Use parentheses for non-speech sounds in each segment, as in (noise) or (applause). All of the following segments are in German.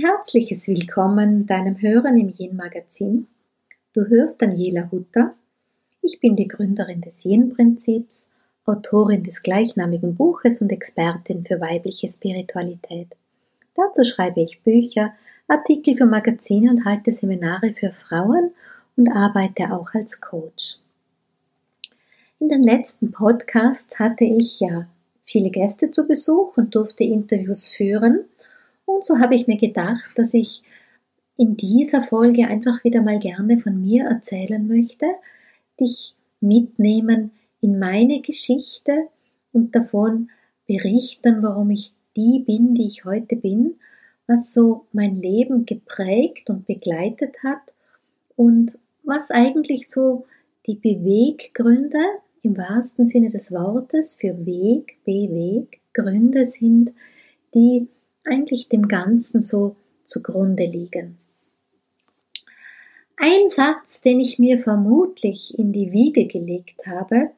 herzliches Willkommen deinem Hören im Yin Magazin. Du hörst Daniela Hutter. Ich bin die Gründerin des Yin Prinzips, Autorin des gleichnamigen Buches und Expertin für weibliche Spiritualität. Dazu schreibe ich Bücher, Artikel für Magazine und halte Seminare für Frauen und arbeite auch als Coach. In den letzten Podcasts hatte ich ja viele Gäste zu Besuch und durfte Interviews führen und so habe ich mir gedacht, dass ich in dieser Folge einfach wieder mal gerne von mir erzählen möchte, dich mitnehmen in meine Geschichte und davon berichten, warum ich die bin, die ich heute bin, was so mein Leben geprägt und begleitet hat und was eigentlich so die Beweggründe im wahrsten Sinne des Wortes für Weg, Beweg, Gründe sind, die eigentlich dem Ganzen so zugrunde liegen. Ein Satz, den ich mir vermutlich in die Wiege gelegt habe,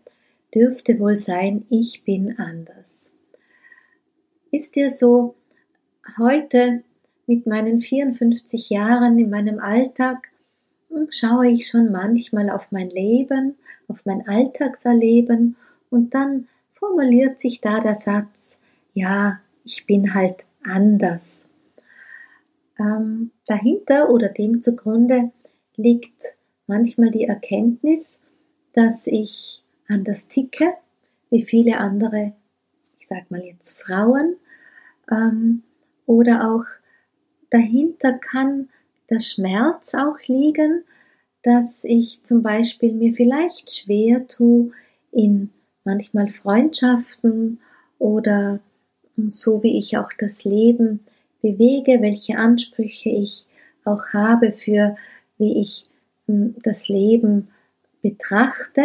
dürfte wohl sein, ich bin anders. Ist dir so heute mit meinen 54 Jahren in meinem Alltag, hm, schaue ich schon manchmal auf mein Leben, auf mein Alltagserleben und dann formuliert sich da der Satz, ja, ich bin halt anders. Ähm, dahinter oder dem zugrunde liegt manchmal die Erkenntnis, dass ich anders ticke wie viele andere, ich sag mal jetzt Frauen, ähm, oder auch dahinter kann der Schmerz auch liegen, dass ich zum Beispiel mir vielleicht schwer tue in manchmal Freundschaften oder so wie ich auch das Leben bewege, welche Ansprüche ich auch habe für wie ich hm, das Leben betrachte,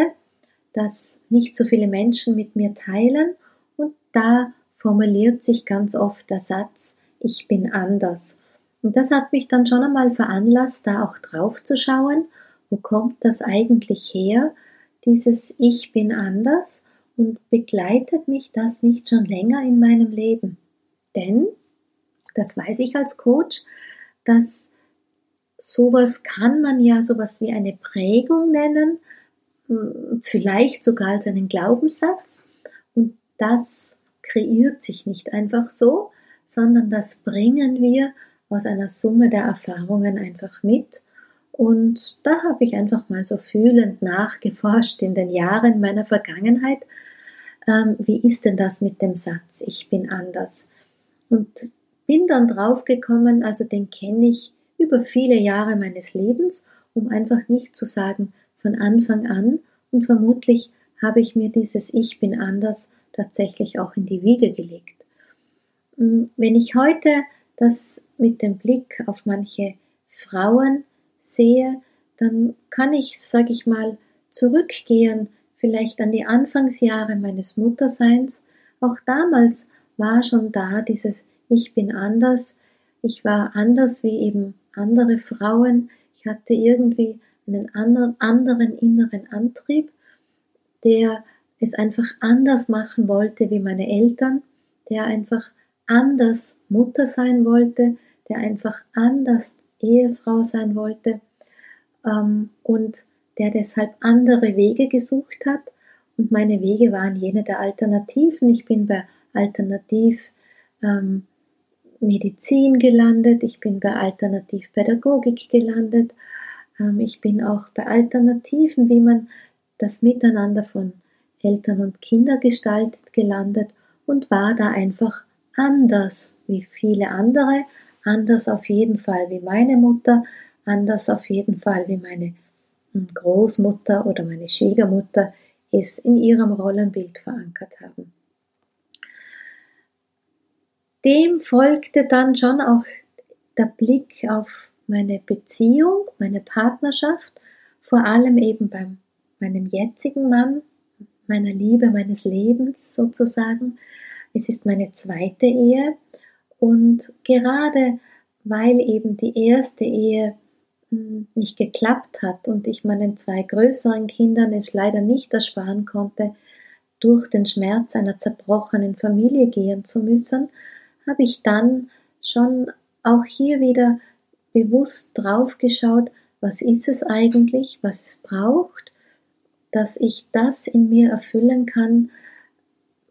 dass nicht so viele Menschen mit mir teilen und da formuliert sich ganz oft der Satz, ich bin anders. Und das hat mich dann schon einmal veranlasst, da auch drauf zu schauen, wo kommt das eigentlich her, dieses Ich bin anders und begleitet mich das nicht schon länger in meinem Leben? Denn, das weiß ich als Coach, dass sowas kann man ja sowas wie eine Prägung nennen, hm, vielleicht sogar als einen Glaubenssatz. Und das kreiert sich nicht einfach so, sondern das bringen wir aus einer Summe der Erfahrungen einfach mit. Und da habe ich einfach mal so fühlend nachgeforscht in den Jahren meiner Vergangenheit ähm, wie ist denn das mit dem Satz, ich bin anders? Und bin dann draufgekommen, also den kenne ich über viele Jahre meines Lebens, um einfach nicht zu sagen von Anfang an und vermutlich habe ich mir dieses Ich bin anders tatsächlich auch in die Wiege gelegt. Mm, wenn ich heute das mit dem Blick auf manche Frauen sehe, dann kann ich, sage ich mal, zurückgehen vielleicht an die Anfangsjahre meines Mutterseins. Auch damals war schon da dieses Ich bin anders. Ich war anders wie eben andere Frauen. Ich hatte irgendwie einen anderen, anderen inneren Antrieb, der es einfach anders machen wollte wie meine Eltern, der einfach anders Mutter sein wollte, der einfach anders Ehefrau sein wollte. Ähm, und der deshalb andere Wege gesucht hat. Und meine Wege waren jene der Alternativen. Ich bin bei Alternativ ähm, gelandet, ich bin bei Alternativpädagogik gelandet, ähm, ich bin auch bei Alternativen, wie man das Miteinander von Eltern und Kindern gestaltet, gelandet und war da einfach anders wie viele andere, anders auf jeden Fall wie meine Mutter, anders auf jeden Fall wie meine Großmutter oder meine Schwiegermutter es in ihrem Rollenbild verankert haben. Dem folgte dann schon auch der Blick auf meine Beziehung, meine Partnerschaft, vor allem eben bei meinem jetzigen Mann, meiner Liebe meines Lebens sozusagen. Es ist meine zweite Ehe und gerade weil eben die erste Ehe nicht geklappt hat und ich meinen zwei größeren Kindern es leider nicht ersparen konnte, durch den Schmerz einer zerbrochenen Familie gehen zu müssen, habe ich dann schon auch hier wieder bewusst drauf geschaut, was ist es eigentlich, was es braucht, dass ich das in mir erfüllen kann,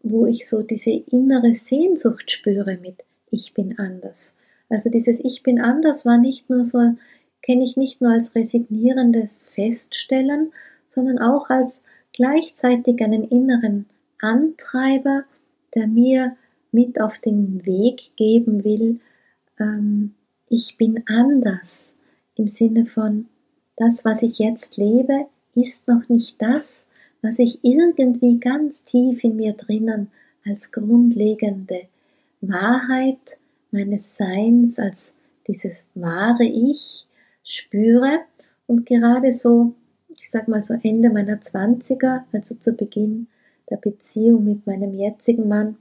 wo ich so diese innere Sehnsucht spüre mit ich bin anders. Also dieses ich bin anders war nicht nur so, kenne ich nicht nur als resignierendes Feststellen, sondern auch als gleichzeitig einen inneren Antreiber, der mir mit auf den Weg geben will, ähm, ich bin anders im Sinne von, das, was ich jetzt lebe, ist noch nicht das, was ich irgendwie ganz tief in mir drinnen als grundlegende Wahrheit meines Seins, als dieses wahre Ich spüre und gerade so, ich sag mal so Ende meiner Zwanziger, also zu Beginn der Beziehung mit meinem jetzigen Mann,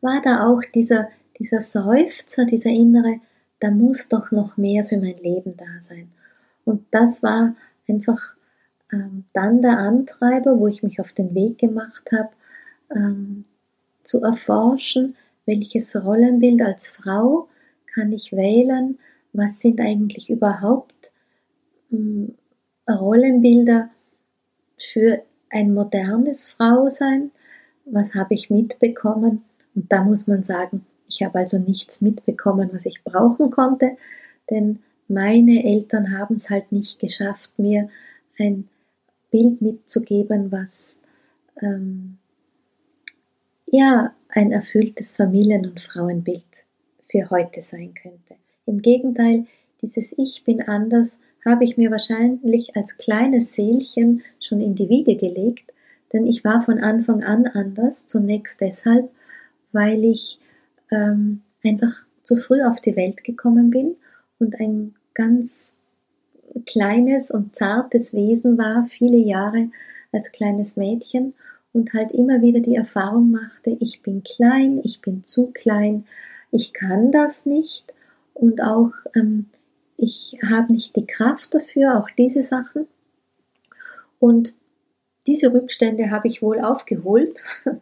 war da auch dieser, dieser Seufzer, dieser innere, da muss doch noch mehr für mein Leben da sein. Und das war einfach ähm, dann der Antreiber, wo ich mich auf den Weg gemacht habe, ähm, zu erforschen, welches Rollenbild als Frau kann ich wählen, was sind eigentlich überhaupt ähm, Rollenbilder für ein modernes Frausein, was habe ich mitbekommen. Und da muss man sagen, ich habe also nichts mitbekommen, was ich brauchen konnte, denn meine Eltern haben es halt nicht geschafft, mir ein Bild mitzugeben, was ähm, ja ein erfülltes Familien- und Frauenbild für heute sein könnte. Im Gegenteil, dieses Ich bin anders habe ich mir wahrscheinlich als kleines Seelchen schon in die Wiege gelegt, denn ich war von Anfang an anders, zunächst deshalb, weil ich ähm, einfach zu früh auf die Welt gekommen bin und ein ganz kleines und zartes Wesen war, viele Jahre als kleines Mädchen und halt immer wieder die Erfahrung machte, ich bin klein, ich bin zu klein, ich kann das nicht und auch ähm, ich habe nicht die Kraft dafür, auch diese Sachen. Und diese Rückstände habe ich wohl aufgeholt. (laughs)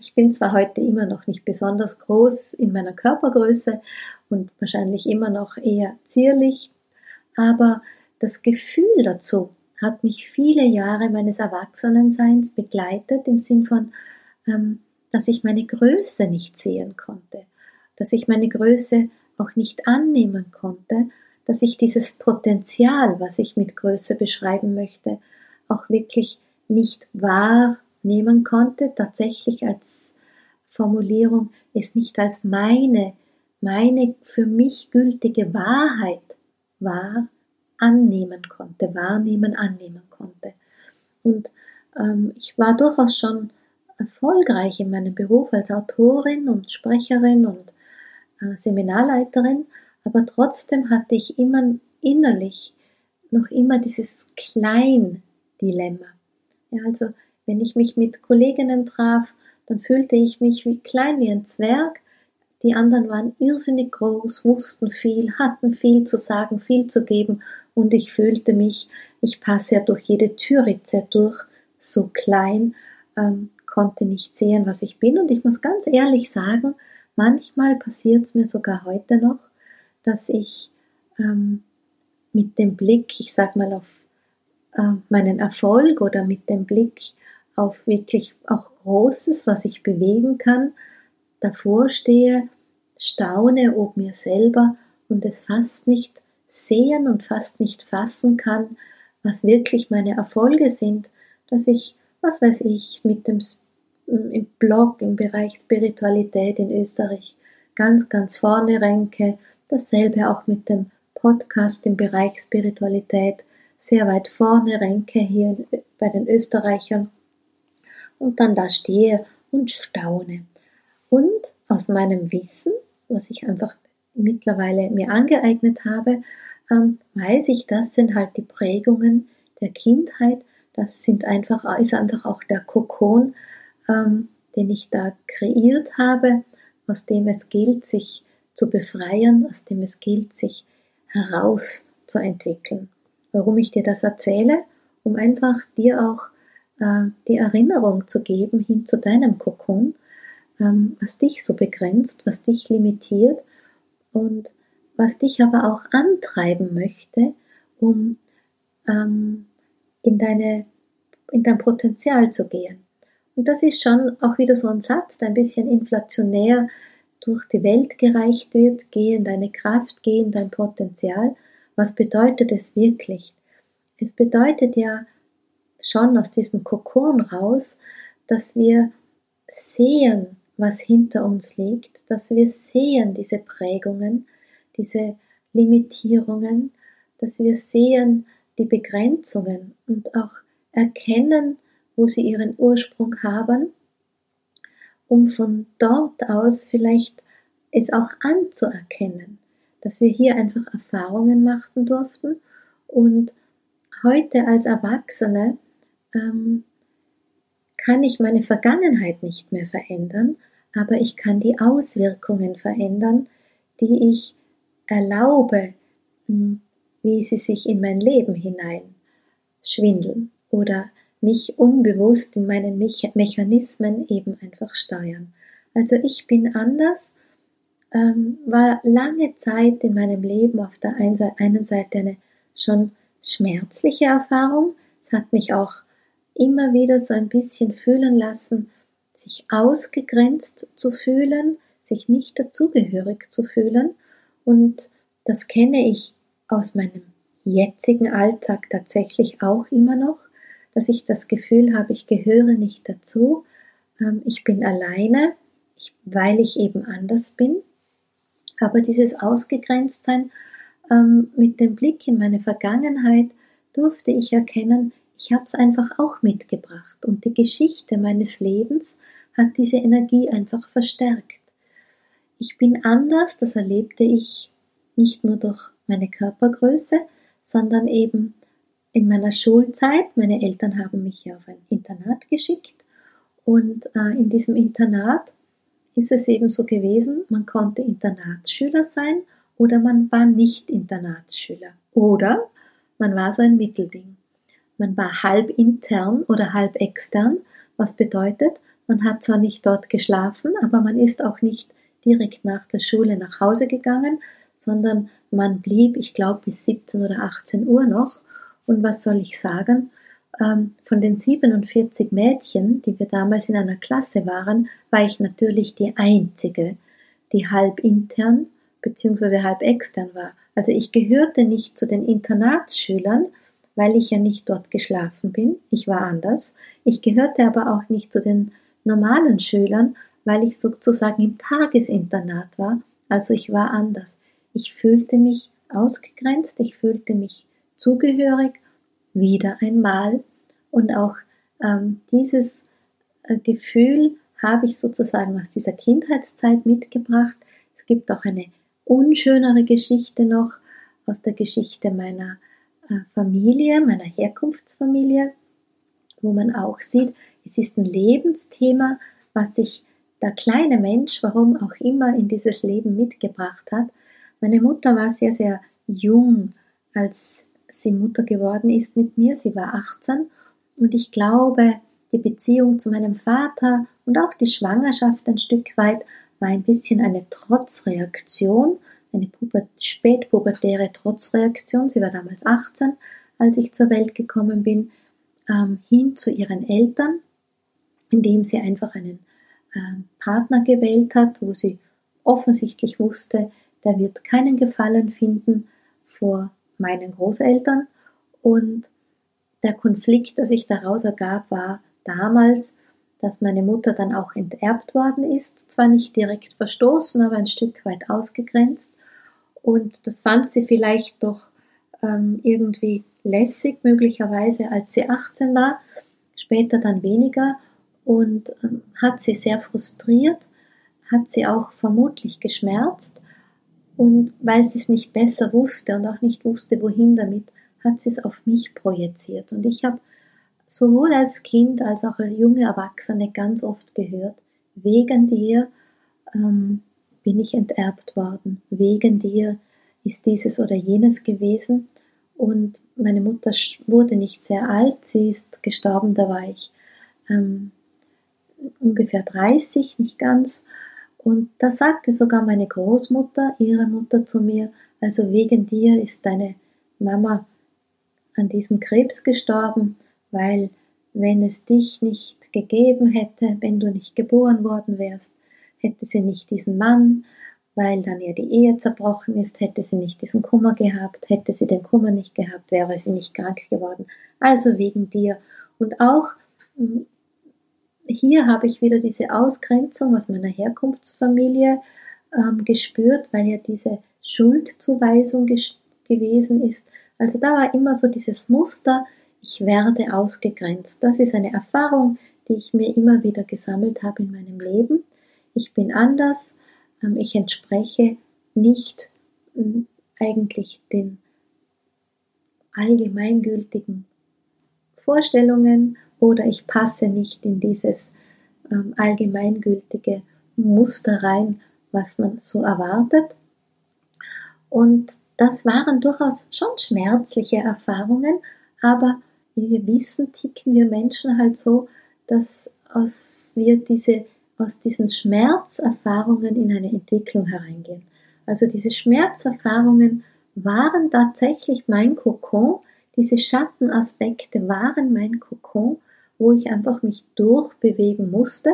Ich bin zwar heute immer noch nicht besonders groß in meiner Körpergröße und wahrscheinlich immer noch eher zierlich, aber das Gefühl dazu hat mich viele Jahre meines Erwachsenenseins begleitet, im Sinn von, ähm, dass ich meine Größe nicht sehen konnte, dass ich meine Größe auch nicht annehmen konnte, dass ich dieses Potenzial, was ich mit Größe beschreiben möchte, auch wirklich nicht wahrnehmen konnte, tatsächlich als Formulierung, es nicht als meine, meine für mich gültige Wahrheit wahr annehmen konnte, wahrnehmen, annehmen konnte. Und ähm, ich war durchaus schon erfolgreich in meinem Beruf als Autorin und Sprecherin und Seminarleiterin, aber trotzdem hatte ich immer innerlich noch immer dieses Klein-Dilemma. Ja, also wenn ich mich mit Kolleginnen traf, dann fühlte ich mich wie klein wie ein Zwerg. Die anderen waren irrsinnig groß, wussten viel, hatten viel zu sagen, viel zu geben und ich fühlte mich, ich passe ja durch jede Türritze durch, so klein, ähm, konnte nicht sehen, was ich bin und ich muss ganz ehrlich sagen, manchmal passiert es mir sogar heute noch, dass ich ähm, mit dem Blick, ich sag mal auf äh, meinen Erfolg oder mit dem Blick auf wirklich auch Großes, was ich bewegen kann, davor stehe, staune ob mir selber und es fast nicht sehen und fast nicht fassen kann, was wirklich meine Erfolge sind, dass ich, was weiß ich, mit dem im Blog im Bereich Spiritualität in Österreich ganz, ganz vorne renke, dasselbe auch mit dem Podcast im Bereich Spiritualität, sehr weit vorne renke hier bei den Österreichern. Und dann da stehe und staune. Und aus meinem Wissen, was ich einfach mittlerweile mir angeeignet habe, ähm, weiß ich, das sind halt die Prägungen der Kindheit, das sind einfach, ist einfach auch der Kokon, ähm, den ich da kreiert habe, aus dem es gilt, sich zu befreien, aus dem es gilt, sich herauszuentwickeln. Warum ich dir das erzähle? Um einfach dir auch äh, die Erinnerung zu geben hin zu deinem Kokon, ähm, was dich so begrenzt, was dich limitiert und was dich aber auch antreiben möchte, um ähm, in, deine, in dein Potenzial zu gehen. Und das ist schon auch wieder so ein Satz, der ein bisschen inflationär durch die Welt gereicht wird. Geh in deine Kraft, geh in dein Potenzial. Was bedeutet es wirklich? Es bedeutet ja schon aus diesem Kokon raus, dass wir sehen, was hinter uns liegt, dass wir sehen diese Prägungen, diese Limitierungen, dass wir sehen die Begrenzungen und auch erkennen, wo sie ihren Ursprung haben, um von dort aus vielleicht es auch anzuerkennen, dass wir hier einfach Erfahrungen machen durften. Und heute als Erwachsene ähm, kann ich meine Vergangenheit nicht mehr verändern, aber ich kann die Auswirkungen verändern, die ich erlaube, hm, wie sie sich in mein Leben hinein schwindeln oder mich unbewusst in meinen Mechanismen eben einfach steuern. Also ich bin anders, ähm, war lange Zeit in meinem Leben auf der einen Seite eine schon schmerzliche Erfahrung. Es hat mich auch immer wieder so ein bisschen fühlen lassen, sich ausgegrenzt zu fühlen, sich nicht dazugehörig zu fühlen. Und das kenne ich aus meinem jetzigen Alltag tatsächlich auch immer noch, dass ich das Gefühl habe, ich gehöre nicht dazu, ähm, ich bin alleine, weil ich eben anders bin. Aber dieses Ausgegrenztsein ähm, mit dem Blick in meine Vergangenheit durfte ich erkennen, ich habe es einfach auch mitgebracht und die Geschichte meines Lebens hat diese Energie einfach verstärkt. Ich bin anders, das erlebte ich nicht nur durch meine Körpergröße, sondern eben in meiner Schulzeit. Meine Eltern haben mich auf ein Internat geschickt und äh, in diesem Internat ist es eben so gewesen, man konnte Internatsschüler sein oder man war nicht Internatsschüler oder man war so ein Mittelding. Man war halb intern oder halb extern, was bedeutet, man hat zwar nicht dort geschlafen, aber man ist auch nicht direkt nach der Schule nach Hause gegangen, sondern man blieb, ich glaube, bis 17 oder 18 Uhr noch. Und was soll ich sagen? Ähm, von den 47 Mädchen, die wir damals in einer Klasse waren, war ich natürlich die einzige, die halb intern bzw. halb extern war. Also ich gehörte nicht zu den Internatsschülern, weil ich ja nicht dort geschlafen bin, ich war anders. Ich gehörte aber auch nicht zu den normalen Schülern, weil ich sozusagen im Tagesinternat war, also ich war anders. Ich fühlte mich ausgegrenzt, ich fühlte mich zugehörig, wieder einmal. Und auch ähm, dieses äh, Gefühl habe ich sozusagen aus dieser Kindheitszeit mitgebracht. Es gibt auch eine unschönere Geschichte noch aus der Geschichte meiner äh, Familie, meiner Herkunftsfamilie, wo man auch sieht, es ist ein Lebensthema, was sich der kleine Mensch, warum auch immer, in dieses Leben mitgebracht hat. Meine Mutter war sehr, sehr jung, als sie Mutter geworden ist mit mir. Sie war 18 und ich glaube, die Beziehung zu meinem Vater und auch die Schwangerschaft ein Stück weit war ein bisschen eine Trotzreaktion eine spätpubertäre Trotzreaktion. Sie war damals 18, als ich zur Welt gekommen bin, ähm, hin zu ihren Eltern, indem sie einfach einen ähm, Partner gewählt hat, wo sie offensichtlich wusste, der wird keinen Gefallen finden vor meinen Großeltern. Und der Konflikt, der sich daraus ergab, war damals, dass meine Mutter dann auch enterbt worden ist, zwar nicht direkt verstoßen, aber ein Stück weit ausgegrenzt. Und das fand sie vielleicht doch ähm, irgendwie lässig, möglicherweise als sie 18 war, später dann weniger und ähm, hat sie sehr frustriert, hat sie auch vermutlich geschmerzt und weil sie es nicht besser wusste und auch nicht wusste, wohin damit, hat sie es auf mich projiziert. Und ich habe sowohl als Kind als auch als junge Erwachsene ganz oft gehört, wegen dir ähm, bin ich enterbt worden. Wegen dir ist dieses oder jenes gewesen. Und meine Mutter wurde nicht sehr alt, sie ist gestorben, da war ich ähm, ungefähr 30, nicht ganz. Und da sagte sogar meine Großmutter, ihre Mutter zu mir, also wegen dir ist deine Mama an diesem Krebs gestorben, weil wenn es dich nicht gegeben hätte, wenn du nicht geboren worden wärst, hätte sie nicht diesen Mann, weil dann ihr die Ehe zerbrochen ist, hätte sie nicht diesen Kummer gehabt, hätte sie den Kummer nicht gehabt, wäre sie nicht krank geworden. Also wegen dir. Und auch hier habe ich wieder diese Ausgrenzung aus meiner Herkunftsfamilie ähm, gespürt, weil ja diese Schuldzuweisung gewesen ist. Also da war immer so dieses Muster, ich werde ausgegrenzt. Das ist eine Erfahrung, die ich mir immer wieder gesammelt habe in meinem Leben. Ich bin anders, ähm, ich entspreche nicht hm, eigentlich den allgemeingültigen Vorstellungen oder ich passe nicht in dieses ähm, allgemeingültige Muster rein, was man so erwartet. Und das waren durchaus schon schmerzliche Erfahrungen, aber wie wir wissen, ticken wir Menschen halt so, dass aus, wir diese, aus diesen Schmerzerfahrungen in eine Entwicklung hereingehen. Also diese Schmerzerfahrungen waren tatsächlich mein Kokon, diese Schattenaspekte waren mein Kokon, wo ich einfach mich durchbewegen musste.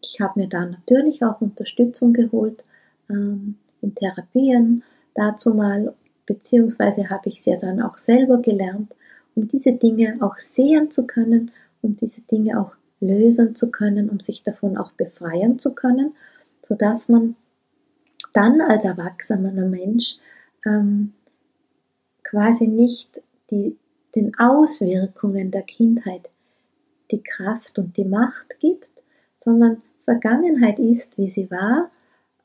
Ich habe mir da natürlich auch Unterstützung geholt ähm, in Therapien, dazu mal, beziehungsweise habe ich sie ja dann auch selber gelernt, um diese Dinge auch sehen zu können, um diese Dinge auch lösen zu können, um sich davon auch befreien zu können, sodass man dann als erwachsener Mensch ähm, quasi nicht die, den Auswirkungen der Kindheit die Kraft und die Macht gibt, sondern Vergangenheit ist, wie sie war,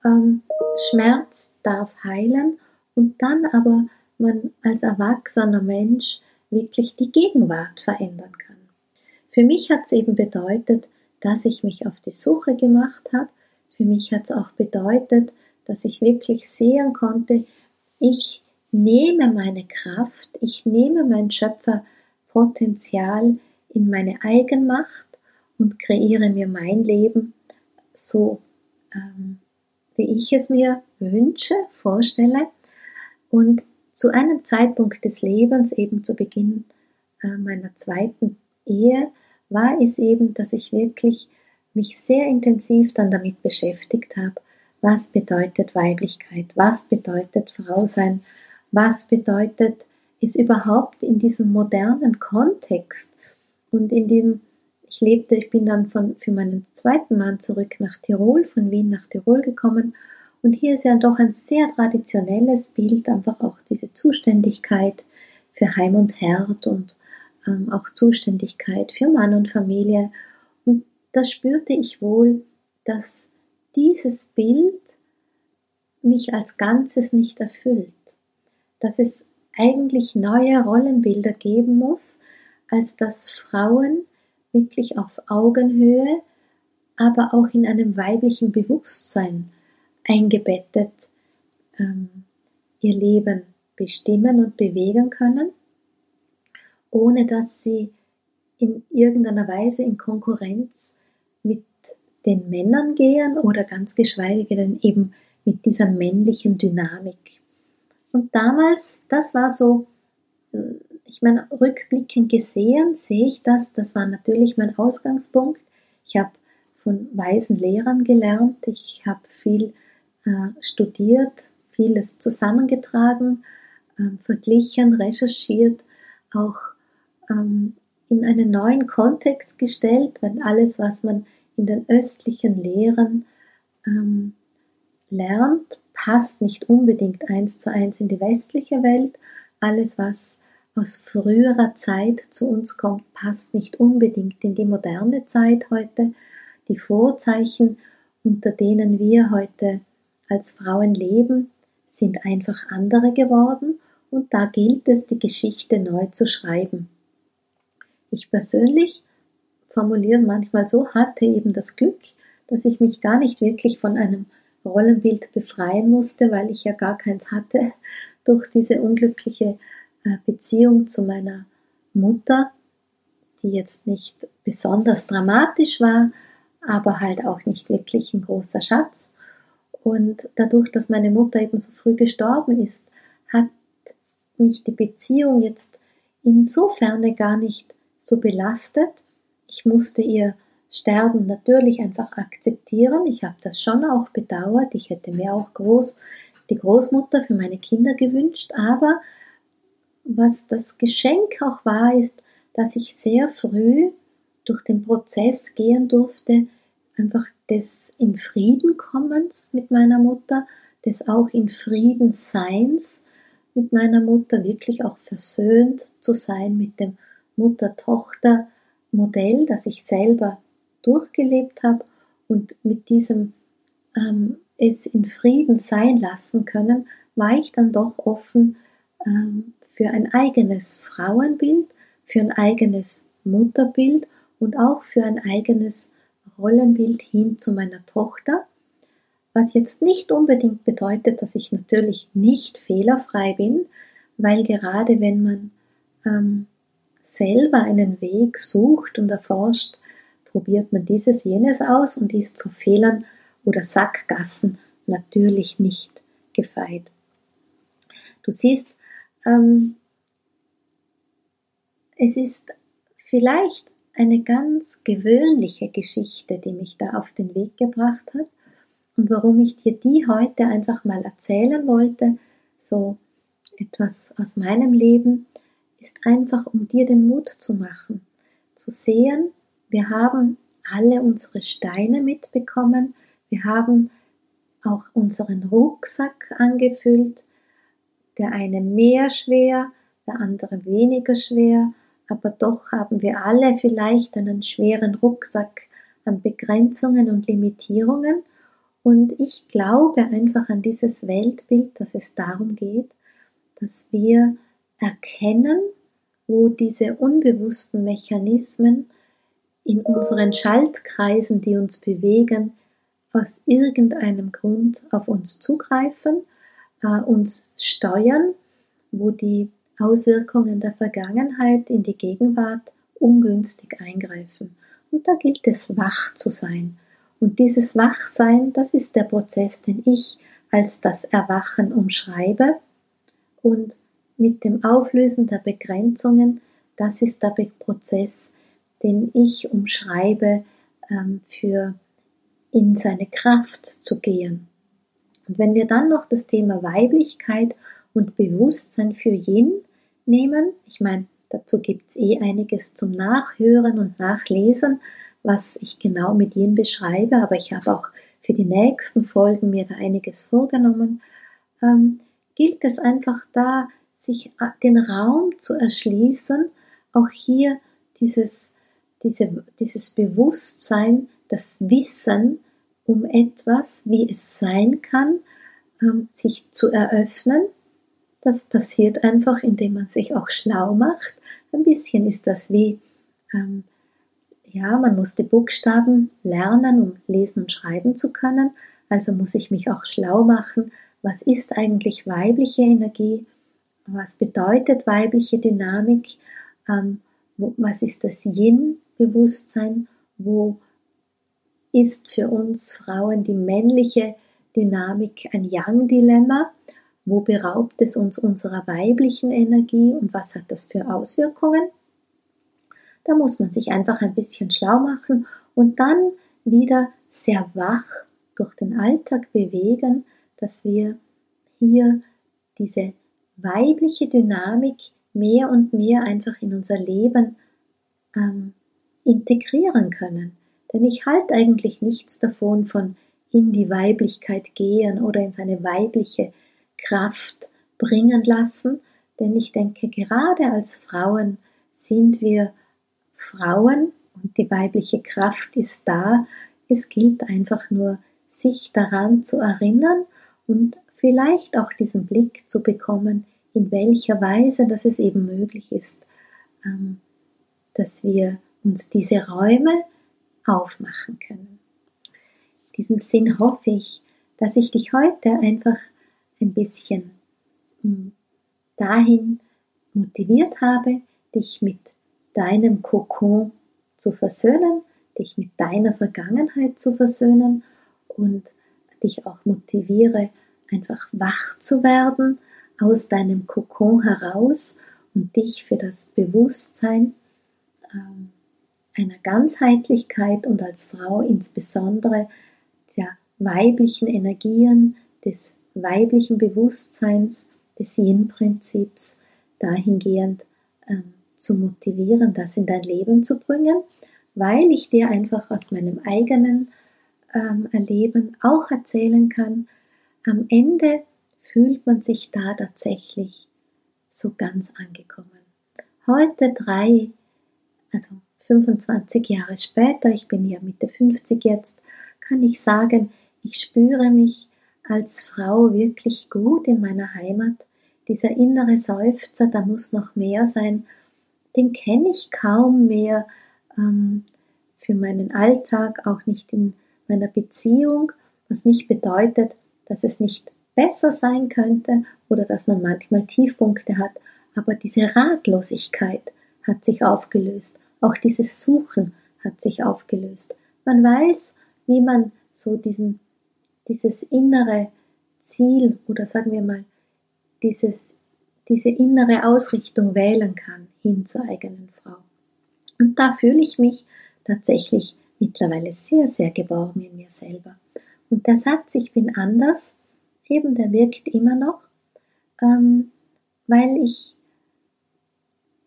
ähm, Schmerz darf heilen und dann aber man als erwachsener Mensch wirklich die Gegenwart verändern kann. Für mich hat es eben bedeutet, dass ich mich auf die Suche gemacht habe. Für mich hat es auch bedeutet, dass ich wirklich sehen konnte, ich nehme meine Kraft, ich nehme mein Schöpferpotenzial in meine Eigenmacht und kreiere mir mein Leben so, ähm, wie ich es mir wünsche, vorstelle. Und zu einem Zeitpunkt des Lebens, eben zu Beginn äh, meiner zweiten Ehe, war es eben, dass ich wirklich mich sehr intensiv dann damit beschäftigt habe, was bedeutet Weiblichkeit, was bedeutet Frau sein, was bedeutet es überhaupt in diesem modernen Kontext und in dem ich lebte, ich bin dann von, für meinen zweiten Mann zurück nach Tirol, von Wien nach Tirol gekommen und hier ist ja doch ein sehr traditionelles Bild, einfach auch diese Zuständigkeit für Heim und Herd und ähm, auch Zuständigkeit für Mann und Familie. Und da spürte ich wohl, dass dieses Bild mich als Ganzes nicht erfüllt, dass es eigentlich neue Rollenbilder geben muss, als dass Frauen wirklich auf Augenhöhe, aber auch in einem weiblichen Bewusstsein eingebettet ähm, ihr Leben bestimmen und bewegen können, ohne dass sie in irgendeiner Weise in Konkurrenz mit den Männern gehen oder ganz geschweige denn eben mit dieser männlichen Dynamik. Und damals, das war so, ich meine, rückblickend gesehen sehe ich das, das war natürlich mein Ausgangspunkt. Ich habe von weisen Lehrern gelernt, ich habe viel äh, studiert, vieles zusammengetragen, äh, verglichen, recherchiert, auch ähm, in einen neuen Kontext gestellt, weil alles, was man in den östlichen Lehren ähm, lernt, passt nicht unbedingt eins zu eins in die westliche Welt. Alles, was aus früherer Zeit zu uns kommt, passt nicht unbedingt in die moderne Zeit heute. Die Vorzeichen, unter denen wir heute als Frauen leben, sind einfach andere geworden und da gilt es, die Geschichte neu zu schreiben. Ich persönlich formuliere es manchmal so, hatte eben das Glück, dass ich mich gar nicht wirklich von einem Rollenbild befreien musste, weil ich ja gar keins hatte durch diese unglückliche Beziehung zu meiner Mutter, die jetzt nicht besonders dramatisch war, aber halt auch nicht wirklich ein großer Schatz. Und dadurch, dass meine Mutter eben so früh gestorben ist, hat mich die Beziehung jetzt insofern gar nicht so belastet. Ich musste ihr Sterben natürlich einfach akzeptieren. Ich habe das schon auch bedauert. Ich hätte mir auch groß die Großmutter für meine Kinder gewünscht. Aber was das Geschenk auch war, ist, dass ich sehr früh durch den Prozess gehen durfte, einfach des in Frieden kommens mit meiner Mutter, des auch in Frieden Seins mit meiner Mutter, wirklich auch versöhnt zu sein mit dem Mutter-Tochter-Modell, das ich selber durchgelebt habe und mit diesem ähm, es in Frieden sein lassen können, war ich dann doch offen ähm, für ein eigenes Frauenbild, für ein eigenes Mutterbild und auch für ein eigenes Rollenbild hin zu meiner Tochter, was jetzt nicht unbedingt bedeutet, dass ich natürlich nicht fehlerfrei bin, weil gerade wenn man ähm, selber einen Weg sucht und erforscht, probiert man dieses, jenes aus und ist vor Fehlern oder Sackgassen natürlich nicht gefeit. Du siehst, ähm, es ist vielleicht eine ganz gewöhnliche Geschichte, die mich da auf den Weg gebracht hat und warum ich dir die heute einfach mal erzählen wollte, so etwas aus meinem Leben, ist einfach, um dir den Mut zu machen, zu sehen, wir haben alle unsere Steine mitbekommen, wir haben auch unseren Rucksack angefüllt, der eine mehr schwer, der andere weniger schwer, aber doch haben wir alle vielleicht einen schweren Rucksack an Begrenzungen und Limitierungen. Und ich glaube einfach an dieses Weltbild, dass es darum geht, dass wir erkennen, wo diese unbewussten Mechanismen in unseren Schaltkreisen, die uns bewegen, aus irgendeinem Grund auf uns zugreifen, äh, uns steuern, wo die Auswirkungen der Vergangenheit in die Gegenwart ungünstig eingreifen. Und da gilt es, wach zu sein. Und dieses Wachsein, das ist der Prozess, den ich als das Erwachen umschreibe. Und mit dem Auflösen der Begrenzungen, das ist der Prozess, den ich umschreibe, ähm, für in seine Kraft zu gehen. Und wenn wir dann noch das Thema Weiblichkeit und Bewusstsein für Yin nehmen. Ich meine, dazu gibt es eh einiges zum Nachhören und Nachlesen, was ich genau mit Yin beschreibe, aber ich habe auch für die nächsten Folgen mir da einiges vorgenommen. Ähm, gilt es einfach da, sich äh, den Raum zu erschließen, auch hier dieses, diese, dieses Bewusstsein, das Wissen um etwas, wie es sein kann, ähm, sich zu eröffnen das passiert einfach, indem man sich auch schlau macht. Ein bisschen ist das wie, ähm, ja, man muss die Buchstaben lernen, um lesen und schreiben zu können. Also muss ich mich auch schlau machen. Was ist eigentlich weibliche Energie? Was bedeutet weibliche Dynamik? Ähm, was ist das Yin-Bewusstsein? Wo ist für uns Frauen die männliche Dynamik ein Yang-Dilemma? Wo beraubt es uns unserer weiblichen Energie und was hat das für Auswirkungen? Da muss man sich einfach ein bisschen schlau machen und dann wieder sehr wach durch den Alltag bewegen, dass wir hier diese weibliche Dynamik mehr und mehr einfach in unser Leben ähm, integrieren können. Denn ich halte eigentlich nichts davon von in die Weiblichkeit gehen oder in seine weibliche Kraft bringen lassen, denn ich denke, gerade als Frauen sind wir Frauen und die weibliche Kraft ist da. Es gilt einfach nur, sich daran zu erinnern und vielleicht auch diesen Blick zu bekommen, in welcher Weise, dass es eben möglich ist, ähm, dass wir uns diese Räume aufmachen können. In diesem Sinn hoffe ich, dass ich dich heute einfach ein bisschen hm, dahin motiviert habe, dich mit deinem Kokon zu versöhnen, dich mit deiner Vergangenheit zu versöhnen und dich auch motiviere, einfach wach zu werden aus deinem Kokon heraus und dich für das Bewusstsein ähm, einer Ganzheitlichkeit und als Frau insbesondere der weiblichen Energien, des weiblichen Bewusstseins, des Yin-Prinzips dahingehend ähm, zu motivieren, das in dein Leben zu bringen, weil ich dir einfach aus meinem eigenen ähm, Erleben auch erzählen kann, am Ende fühlt man sich da tatsächlich so ganz angekommen. Heute drei, also 25 Jahre später, ich bin ja Mitte 50 jetzt, kann ich sagen, ich spüre mich als Frau wirklich gut in meiner Heimat. Dieser innere Seufzer, da muss noch mehr sein, den kenne ich kaum mehr ähm, für meinen Alltag, auch nicht in meiner Beziehung, was nicht bedeutet, dass es nicht besser sein könnte oder dass man manchmal Tiefpunkte hat, aber diese Ratlosigkeit hat sich aufgelöst, auch dieses Suchen hat sich aufgelöst. Man weiß, wie man so diesen, dieses innere Ziel oder sagen wir mal, dieses, diese innere Ausrichtung wählen kann hin zur eigenen Frau. Und da fühle ich mich tatsächlich mittlerweile sehr, sehr geborgen in mir selber. Und der Satz, ich bin anders, eben der wirkt immer noch, ähm, weil ich,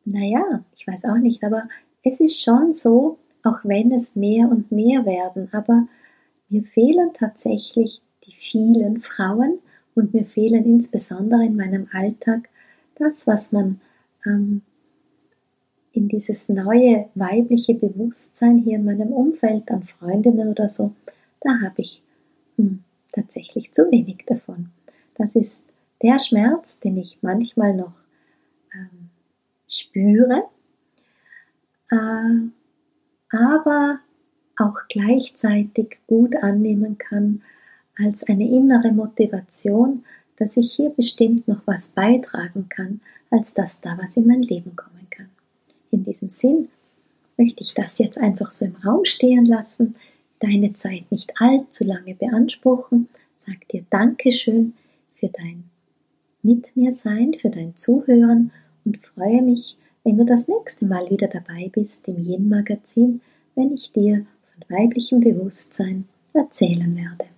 naja, ich weiß auch nicht, aber es ist schon so, auch wenn es mehr und mehr werden, aber mir fehlen tatsächlich die vielen Frauen und mir fehlen insbesondere in meinem Alltag das, was man ähm, in dieses neue weibliche Bewusstsein hier in meinem Umfeld an Freundinnen oder so, da habe ich hm, tatsächlich zu wenig davon. Das ist der Schmerz, den ich manchmal noch ähm, spüre, aber auch gleichzeitig gut annehmen kann als eine innere Motivation, dass ich hier bestimmt noch was beitragen kann, als dass da was in mein Leben kommen kann. In diesem Sinn möchte ich das jetzt einfach so im Raum stehen lassen, deine Zeit nicht allzu lange beanspruchen, sag dir Dankeschön für dein Mit mir Sein, für dein Zuhören und freue mich, wenn du das nächste Mal wieder dabei bist im Yin Magazin, wenn ich dir von weiblichem Bewusstsein erzählen werde.